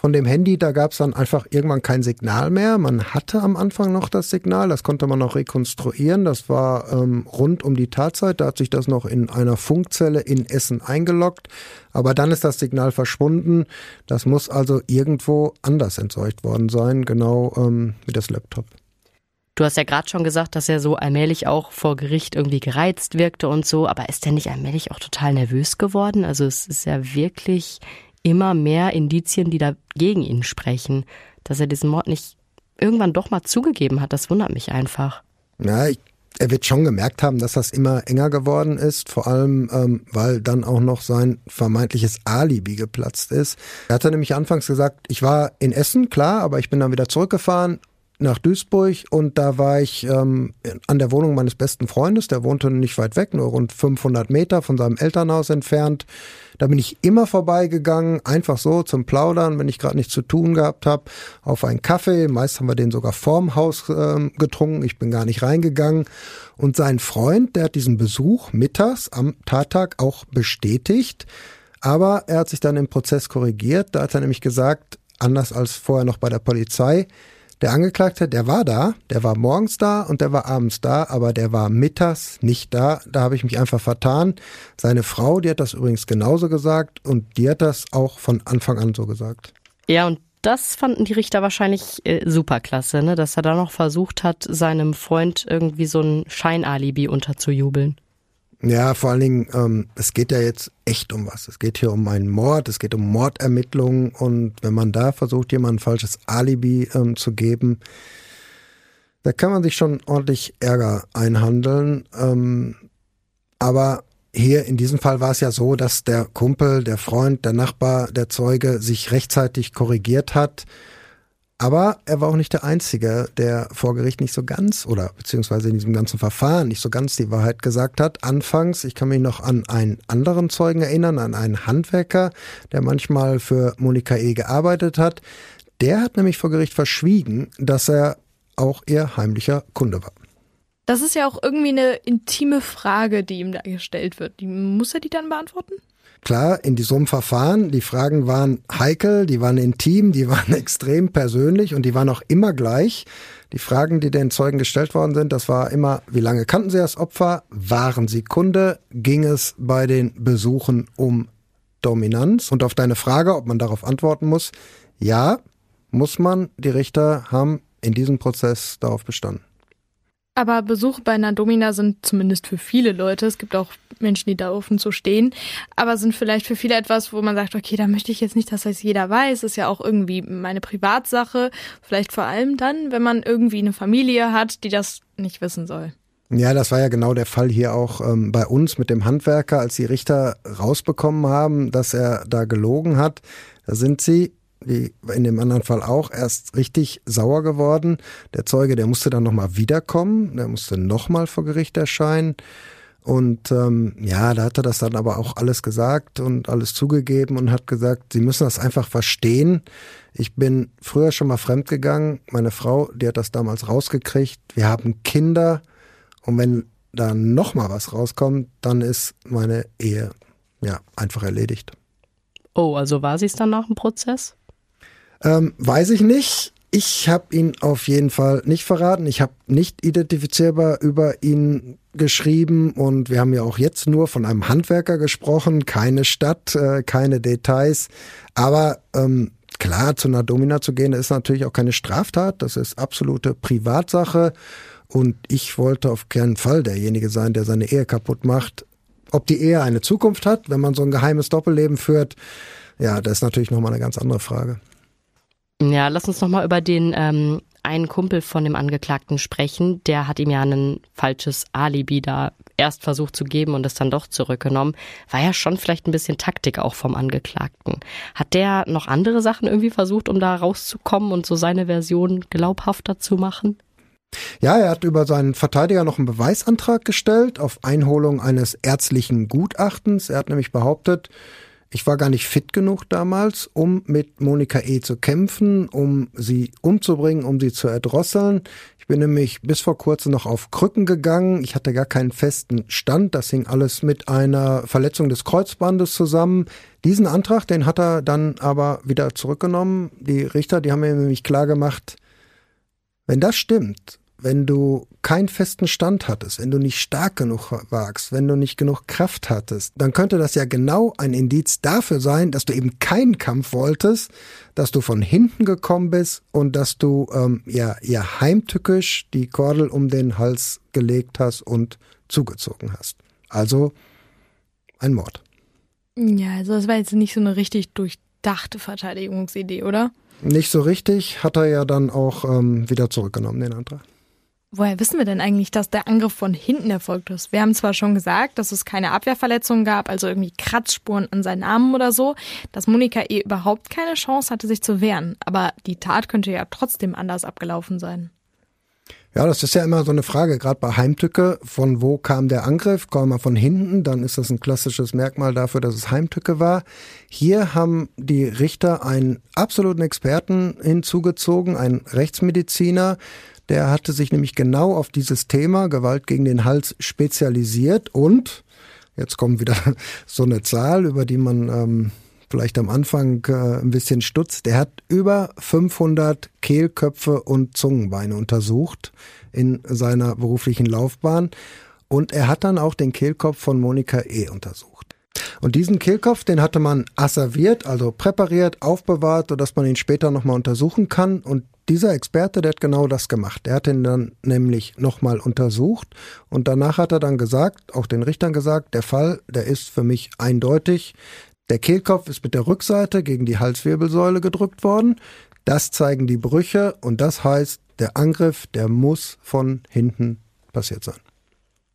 Von dem Handy, da gab es dann einfach irgendwann kein Signal mehr. Man hatte am Anfang noch das Signal, das konnte man noch rekonstruieren. Das war ähm, rund um die Tatzeit, da hat sich das noch in einer Funkzelle in Essen eingeloggt. Aber dann ist das Signal verschwunden. Das muss also irgendwo anders entsorgt worden sein, genau ähm, wie das Laptop. Du hast ja gerade schon gesagt, dass er so allmählich auch vor Gericht irgendwie gereizt wirkte und so, aber ist er nicht allmählich auch total nervös geworden? Also es ist ja wirklich immer mehr Indizien, die da gegen ihn sprechen, dass er diesen Mord nicht irgendwann doch mal zugegeben hat. Das wundert mich einfach. Ja, ich er wird schon gemerkt haben, dass das immer enger geworden ist, vor allem ähm, weil dann auch noch sein vermeintliches Alibi geplatzt ist. Er hatte nämlich anfangs gesagt, ich war in Essen, klar, aber ich bin dann wieder zurückgefahren nach Duisburg und da war ich ähm, an der Wohnung meines besten Freundes, der wohnte nicht weit weg, nur rund 500 Meter von seinem Elternhaus entfernt. Da bin ich immer vorbeigegangen, einfach so zum Plaudern, wenn ich gerade nichts zu tun gehabt habe, auf einen Kaffee. Meist haben wir den sogar vorm Haus äh, getrunken. Ich bin gar nicht reingegangen. Und sein Freund, der hat diesen Besuch mittags am Tattag auch bestätigt. Aber er hat sich dann im Prozess korrigiert. Da hat er nämlich gesagt, anders als vorher noch bei der Polizei, der Angeklagte, der war da, der war morgens da und der war abends da, aber der war mittags nicht da. Da habe ich mich einfach vertan. Seine Frau, die hat das übrigens genauso gesagt und die hat das auch von Anfang an so gesagt. Ja, und das fanden die Richter wahrscheinlich äh, superklasse, ne? dass er da noch versucht hat, seinem Freund irgendwie so ein Scheinalibi unterzujubeln. Ja, vor allen Dingen, ähm, es geht ja jetzt echt um was. Es geht hier um einen Mord, es geht um Mordermittlungen und wenn man da versucht, jemandem ein falsches Alibi ähm, zu geben, da kann man sich schon ordentlich Ärger einhandeln. Ähm, aber hier in diesem Fall war es ja so, dass der Kumpel, der Freund, der Nachbar, der Zeuge sich rechtzeitig korrigiert hat aber er war auch nicht der Einzige, der vor Gericht nicht so ganz oder beziehungsweise in diesem ganzen Verfahren nicht so ganz die Wahrheit gesagt hat. Anfangs, ich kann mich noch an einen anderen Zeugen erinnern, an einen Handwerker, der manchmal für Monika E. gearbeitet hat. Der hat nämlich vor Gericht verschwiegen, dass er auch ihr heimlicher Kunde war. Das ist ja auch irgendwie eine intime Frage, die ihm da gestellt wird. Muss er die dann beantworten? Klar, in diesem Verfahren, die Fragen waren heikel, die waren intim, die waren extrem persönlich und die waren auch immer gleich. Die Fragen, die den Zeugen gestellt worden sind, das war immer, wie lange kannten sie das Opfer? Waren sie Kunde? Ging es bei den Besuchen um Dominanz? Und auf deine Frage, ob man darauf antworten muss, ja, muss man. Die Richter haben in diesem Prozess darauf bestanden. Aber Besuche bei einer Domina sind zumindest für viele Leute, es gibt auch Menschen, die da offen zu stehen, aber sind vielleicht für viele etwas, wo man sagt, okay, da möchte ich jetzt nicht, dass das jeder weiß, ist ja auch irgendwie meine Privatsache, vielleicht vor allem dann, wenn man irgendwie eine Familie hat, die das nicht wissen soll. Ja, das war ja genau der Fall hier auch ähm, bei uns mit dem Handwerker, als die Richter rausbekommen haben, dass er da gelogen hat. Da sind sie wie in dem anderen Fall auch, erst richtig sauer geworden. Der Zeuge, der musste dann nochmal wiederkommen, der musste nochmal vor Gericht erscheinen. Und ähm, ja, da hat er das dann aber auch alles gesagt und alles zugegeben und hat gesagt, sie müssen das einfach verstehen. Ich bin früher schon mal fremdgegangen. Meine Frau, die hat das damals rausgekriegt. Wir haben Kinder. Und wenn da nochmal was rauskommt, dann ist meine Ehe ja einfach erledigt. Oh, also war sie es dann nach dem Prozess? Ähm, weiß ich nicht. Ich habe ihn auf jeden Fall nicht verraten. Ich habe nicht identifizierbar über ihn geschrieben und wir haben ja auch jetzt nur von einem Handwerker gesprochen, keine Stadt, äh, keine Details. Aber ähm, klar, zu einer Domina zu gehen, ist natürlich auch keine Straftat. Das ist absolute Privatsache. Und ich wollte auf keinen Fall derjenige sein, der seine Ehe kaputt macht. Ob die Ehe eine Zukunft hat, wenn man so ein geheimes Doppelleben führt, ja, das ist natürlich nochmal eine ganz andere Frage. Ja, lass uns nochmal über den ähm, einen Kumpel von dem Angeklagten sprechen. Der hat ihm ja ein falsches Alibi da erst versucht zu geben und es dann doch zurückgenommen. War ja schon vielleicht ein bisschen Taktik auch vom Angeklagten. Hat der noch andere Sachen irgendwie versucht, um da rauszukommen und so seine Version glaubhafter zu machen? Ja, er hat über seinen Verteidiger noch einen Beweisantrag gestellt auf Einholung eines ärztlichen Gutachtens. Er hat nämlich behauptet, ich war gar nicht fit genug damals, um mit Monika E. zu kämpfen, um sie umzubringen, um sie zu erdrosseln. Ich bin nämlich bis vor kurzem noch auf Krücken gegangen. Ich hatte gar keinen festen Stand. Das hing alles mit einer Verletzung des Kreuzbandes zusammen. Diesen Antrag, den hat er dann aber wieder zurückgenommen. Die Richter, die haben mir nämlich klar gemacht, wenn das stimmt, wenn du keinen festen Stand hattest, wenn du nicht stark genug warst, wenn du nicht genug Kraft hattest, dann könnte das ja genau ein Indiz dafür sein, dass du eben keinen Kampf wolltest, dass du von hinten gekommen bist und dass du ähm, ja, ja heimtückisch die Kordel um den Hals gelegt hast und zugezogen hast. Also ein Mord. Ja, also das war jetzt nicht so eine richtig durchdachte Verteidigungsidee, oder? Nicht so richtig, hat er ja dann auch ähm, wieder zurückgenommen, den Antrag. Woher wissen wir denn eigentlich, dass der Angriff von hinten erfolgt ist? Wir haben zwar schon gesagt, dass es keine Abwehrverletzungen gab, also irgendwie Kratzspuren an seinen Armen oder so, dass Monika eh überhaupt keine Chance hatte, sich zu wehren. Aber die Tat könnte ja trotzdem anders abgelaufen sein. Ja, das ist ja immer so eine Frage, gerade bei Heimtücke, von wo kam der Angriff? Kam er von hinten, dann ist das ein klassisches Merkmal dafür, dass es Heimtücke war. Hier haben die Richter einen absoluten Experten hinzugezogen, einen Rechtsmediziner, der hatte sich nämlich genau auf dieses Thema Gewalt gegen den Hals spezialisiert und jetzt kommt wieder so eine Zahl, über die man ähm, vielleicht am Anfang äh, ein bisschen stutzt. Der hat über 500 Kehlköpfe und Zungenbeine untersucht in seiner beruflichen Laufbahn und er hat dann auch den Kehlkopf von Monika E. untersucht. Und diesen Kehlkopf, den hatte man asserviert, also präpariert, aufbewahrt, sodass man ihn später nochmal untersuchen kann. Und dieser Experte, der hat genau das gemacht. Der hat ihn dann nämlich nochmal untersucht und danach hat er dann gesagt, auch den Richtern gesagt, der Fall, der ist für mich eindeutig. Der Kehlkopf ist mit der Rückseite gegen die Halswirbelsäule gedrückt worden. Das zeigen die Brüche und das heißt, der Angriff, der muss von hinten passiert sein.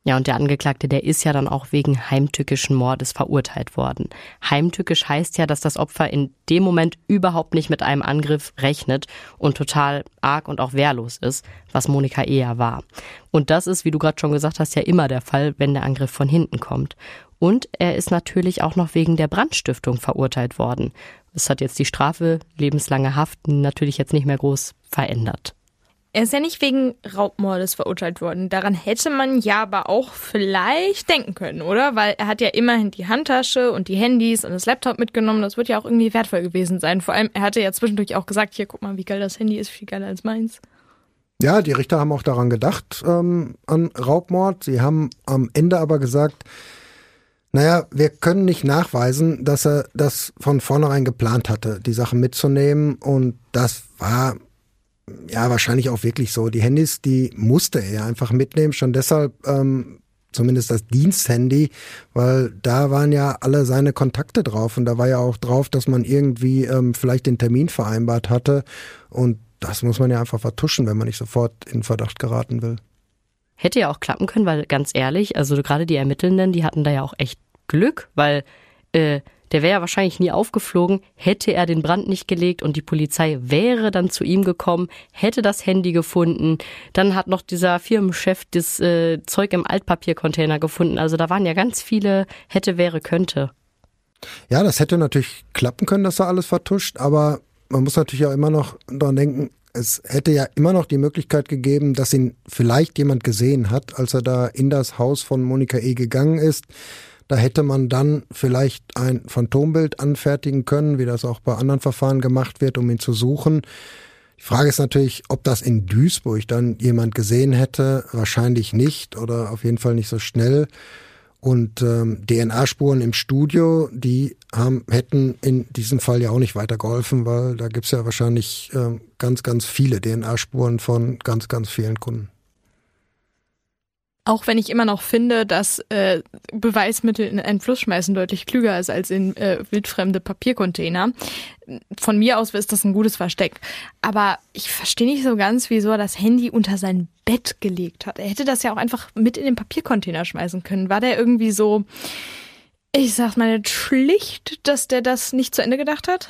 Ja, und der Angeklagte, der ist ja dann auch wegen heimtückischen Mordes verurteilt worden. Heimtückisch heißt ja, dass das Opfer in dem Moment überhaupt nicht mit einem Angriff rechnet und total arg und auch wehrlos ist, was Monika eher war. Und das ist, wie du gerade schon gesagt hast, ja immer der Fall, wenn der Angriff von hinten kommt. Und er ist natürlich auch noch wegen der Brandstiftung verurteilt worden. Das hat jetzt die Strafe, lebenslange Haft, natürlich jetzt nicht mehr groß verändert. Er ist ja nicht wegen Raubmordes verurteilt worden. Daran hätte man ja aber auch vielleicht denken können, oder? Weil er hat ja immerhin die Handtasche und die Handys und das Laptop mitgenommen. Das wird ja auch irgendwie wertvoll gewesen sein. Vor allem, er hatte ja zwischendurch auch gesagt, hier, guck mal, wie geil das Handy ist, viel geiler als meins. Ja, die Richter haben auch daran gedacht, ähm, an Raubmord. Sie haben am Ende aber gesagt, naja, wir können nicht nachweisen, dass er das von vornherein geplant hatte, die Sache mitzunehmen. Und das war ja, wahrscheinlich auch wirklich so. Die Handys, die musste er einfach mitnehmen, schon deshalb ähm, zumindest das Diensthandy, weil da waren ja alle seine Kontakte drauf und da war ja auch drauf, dass man irgendwie ähm, vielleicht den Termin vereinbart hatte und das muss man ja einfach vertuschen, wenn man nicht sofort in Verdacht geraten will. Hätte ja auch klappen können, weil ganz ehrlich, also gerade die Ermittelnden, die hatten da ja auch echt Glück, weil äh, der wäre ja wahrscheinlich nie aufgeflogen, hätte er den Brand nicht gelegt und die Polizei wäre dann zu ihm gekommen, hätte das Handy gefunden. Dann hat noch dieser Firmenchef das äh, Zeug im Altpapiercontainer gefunden. Also da waren ja ganz viele hätte, wäre, könnte. Ja, das hätte natürlich klappen können, dass er alles vertuscht, aber man muss natürlich auch immer noch daran denken, es hätte ja immer noch die Möglichkeit gegeben, dass ihn vielleicht jemand gesehen hat, als er da in das Haus von Monika E. gegangen ist. Da hätte man dann vielleicht ein Phantombild anfertigen können, wie das auch bei anderen Verfahren gemacht wird, um ihn zu suchen. Die Frage ist natürlich, ob das in Duisburg dann jemand gesehen hätte. Wahrscheinlich nicht oder auf jeden Fall nicht so schnell. Und ähm, DNA-Spuren im Studio, die haben, hätten in diesem Fall ja auch nicht weitergeholfen, weil da gibt's ja wahrscheinlich ähm, ganz, ganz viele DNA-Spuren von ganz, ganz vielen Kunden. Auch wenn ich immer noch finde, dass äh, Beweismittel in einen Fluss schmeißen deutlich klüger ist als in äh, wildfremde Papiercontainer. Von mir aus ist das ein gutes Versteck. Aber ich verstehe nicht so ganz, wieso er das Handy unter sein Bett gelegt hat. Er hätte das ja auch einfach mit in den Papiercontainer schmeißen können. War der irgendwie so, ich sag mal, schlicht, dass der das nicht zu Ende gedacht hat?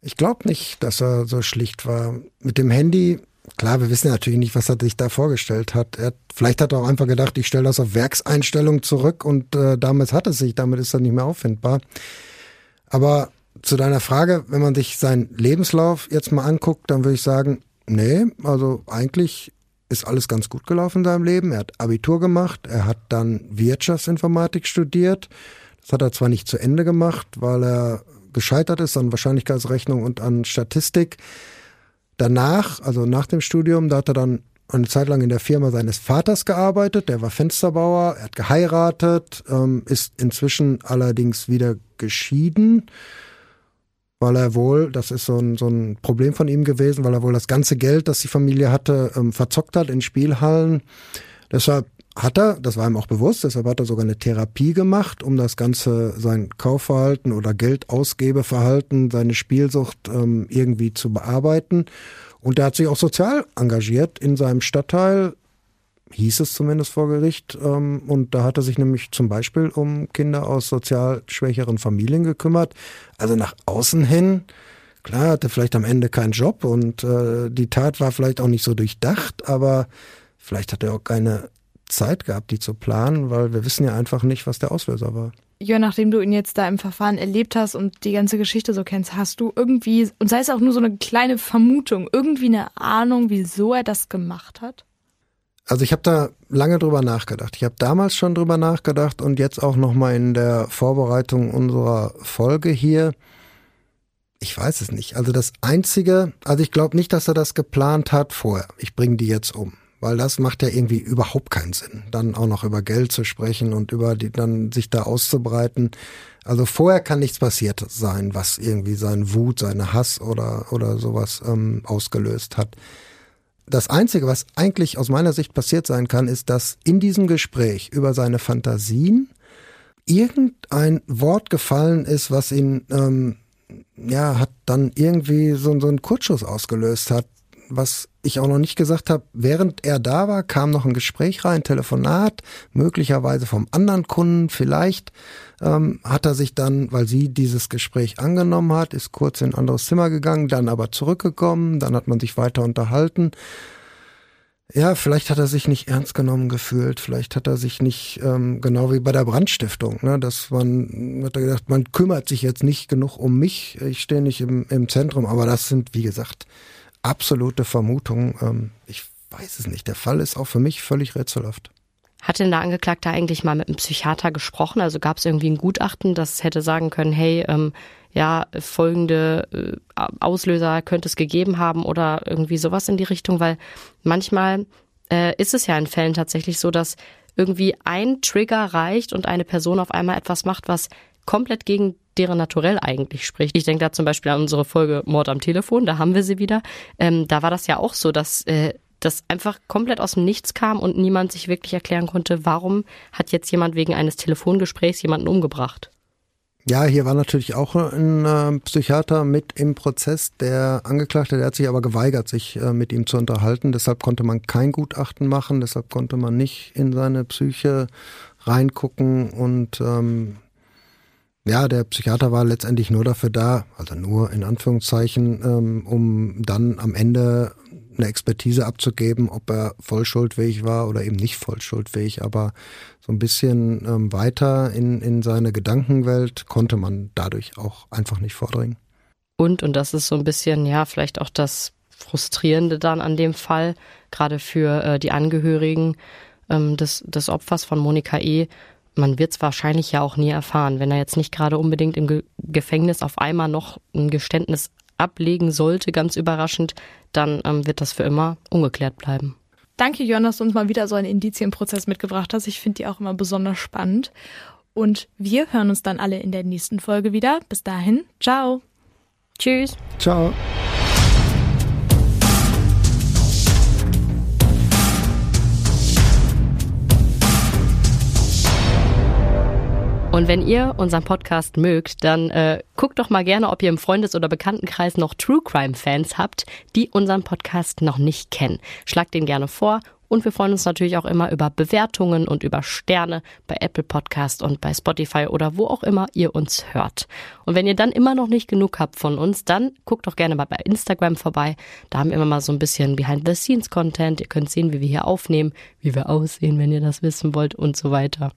Ich glaube nicht, dass er so schlicht war. Mit dem Handy klar, wir wissen natürlich nicht, was er sich da vorgestellt hat. Er, vielleicht hat er auch einfach gedacht, ich stelle das auf Werkseinstellung zurück und äh, damit hat es sich, damit ist er nicht mehr auffindbar. Aber zu deiner Frage, wenn man sich seinen Lebenslauf jetzt mal anguckt, dann würde ich sagen, nee, also eigentlich ist alles ganz gut gelaufen in seinem Leben. Er hat Abitur gemacht, er hat dann Wirtschaftsinformatik studiert. Das hat er zwar nicht zu Ende gemacht, weil er gescheitert ist an Wahrscheinlichkeitsrechnung und an Statistik. Danach, also nach dem Studium, da hat er dann eine Zeit lang in der Firma seines Vaters gearbeitet, der war Fensterbauer, er hat geheiratet, ähm, ist inzwischen allerdings wieder geschieden, weil er wohl, das ist so ein, so ein Problem von ihm gewesen, weil er wohl das ganze Geld, das die Familie hatte, ähm, verzockt hat in Spielhallen. Deshalb hat er, das war ihm auch bewusst, deshalb hat er sogar eine Therapie gemacht, um das ganze, sein Kaufverhalten oder Geldausgebeverhalten, seine Spielsucht ähm, irgendwie zu bearbeiten. Und er hat sich auch sozial engagiert in seinem Stadtteil, hieß es zumindest vor Gericht. Ähm, und da hat er sich nämlich zum Beispiel um Kinder aus sozial schwächeren Familien gekümmert. Also nach außen hin, klar, hatte vielleicht am Ende keinen Job und äh, die Tat war vielleicht auch nicht so durchdacht, aber vielleicht hat er auch keine Zeit gehabt, die zu planen, weil wir wissen ja einfach nicht, was der Auslöser war. Ja, nachdem du ihn jetzt da im Verfahren erlebt hast und die ganze Geschichte so kennst, hast du irgendwie, und sei es auch nur so eine kleine Vermutung, irgendwie eine Ahnung, wieso er das gemacht hat? Also ich habe da lange drüber nachgedacht. Ich habe damals schon drüber nachgedacht und jetzt auch nochmal in der Vorbereitung unserer Folge hier. Ich weiß es nicht. Also das Einzige, also ich glaube nicht, dass er das geplant hat vorher. Ich bringe die jetzt um weil das macht ja irgendwie überhaupt keinen Sinn. Dann auch noch über Geld zu sprechen und über die, dann sich da auszubreiten. Also vorher kann nichts passiert sein, was irgendwie seinen Wut, seine Hass oder, oder sowas ähm, ausgelöst hat. Das Einzige, was eigentlich aus meiner Sicht passiert sein kann, ist, dass in diesem Gespräch über seine Fantasien irgendein Wort gefallen ist, was ihn ähm, ja hat dann irgendwie so, so einen Kurzschuss ausgelöst hat, was ich auch noch nicht gesagt habe, während er da war, kam noch ein Gespräch rein, Telefonat, möglicherweise vom anderen Kunden, vielleicht ähm, hat er sich dann, weil sie dieses Gespräch angenommen hat, ist kurz in ein anderes Zimmer gegangen, dann aber zurückgekommen, dann hat man sich weiter unterhalten. Ja, vielleicht hat er sich nicht ernst genommen gefühlt, vielleicht hat er sich nicht, ähm, genau wie bei der Brandstiftung, ne, dass man, hat er gedacht, man kümmert sich jetzt nicht genug um mich, ich stehe nicht im, im Zentrum, aber das sind, wie gesagt, absolute Vermutung. Ähm, ich weiß es nicht. Der Fall ist auch für mich völlig rätselhaft. Hat denn der Angeklagte eigentlich mal mit einem Psychiater gesprochen? Also gab es irgendwie ein Gutachten, das hätte sagen können, hey, ähm, ja, folgende äh, Auslöser könnte es gegeben haben oder irgendwie sowas in die Richtung, weil manchmal äh, ist es ja in Fällen tatsächlich so, dass irgendwie ein Trigger reicht und eine Person auf einmal etwas macht, was komplett gegen deren Naturell eigentlich spricht. Ich denke da zum Beispiel an unsere Folge Mord am Telefon, da haben wir sie wieder. Ähm, da war das ja auch so, dass äh, das einfach komplett aus dem Nichts kam und niemand sich wirklich erklären konnte, warum hat jetzt jemand wegen eines Telefongesprächs jemanden umgebracht. Ja, hier war natürlich auch ein äh, Psychiater mit im Prozess. Der Angeklagte, der hat sich aber geweigert, sich äh, mit ihm zu unterhalten. Deshalb konnte man kein Gutachten machen. Deshalb konnte man nicht in seine Psyche reingucken. Und ähm, ja, der Psychiater war letztendlich nur dafür da, also nur in Anführungszeichen, ähm, um dann am Ende eine Expertise abzugeben, ob er vollschuldfähig war oder eben nicht vollschuldfähig. Aber so ein bisschen ähm, weiter in, in seine Gedankenwelt konnte man dadurch auch einfach nicht vordringen. Und, und das ist so ein bisschen, ja, vielleicht auch das Frustrierende dann an dem Fall, gerade für äh, die Angehörigen ähm, des, des Opfers von Monika E., man wird es wahrscheinlich ja auch nie erfahren, wenn er jetzt nicht gerade unbedingt im Ge Gefängnis auf einmal noch ein Geständnis ablegen sollte, ganz überraschend, dann ähm, wird das für immer ungeklärt bleiben. Danke, Jörn, dass du uns mal wieder so einen Indizienprozess mitgebracht hast. Ich finde die auch immer besonders spannend. Und wir hören uns dann alle in der nächsten Folge wieder. Bis dahin, ciao. Tschüss. Ciao. Und wenn ihr unseren Podcast mögt, dann äh, guckt doch mal gerne, ob ihr im Freundes- oder Bekanntenkreis noch True Crime-Fans habt, die unseren Podcast noch nicht kennen. Schlagt den gerne vor und wir freuen uns natürlich auch immer über Bewertungen und über Sterne bei Apple Podcast und bei Spotify oder wo auch immer ihr uns hört. Und wenn ihr dann immer noch nicht genug habt von uns, dann guckt doch gerne mal bei Instagram vorbei. Da haben wir immer mal so ein bisschen Behind-the-Scenes-Content. Ihr könnt sehen, wie wir hier aufnehmen, wie wir aussehen, wenn ihr das wissen wollt und so weiter.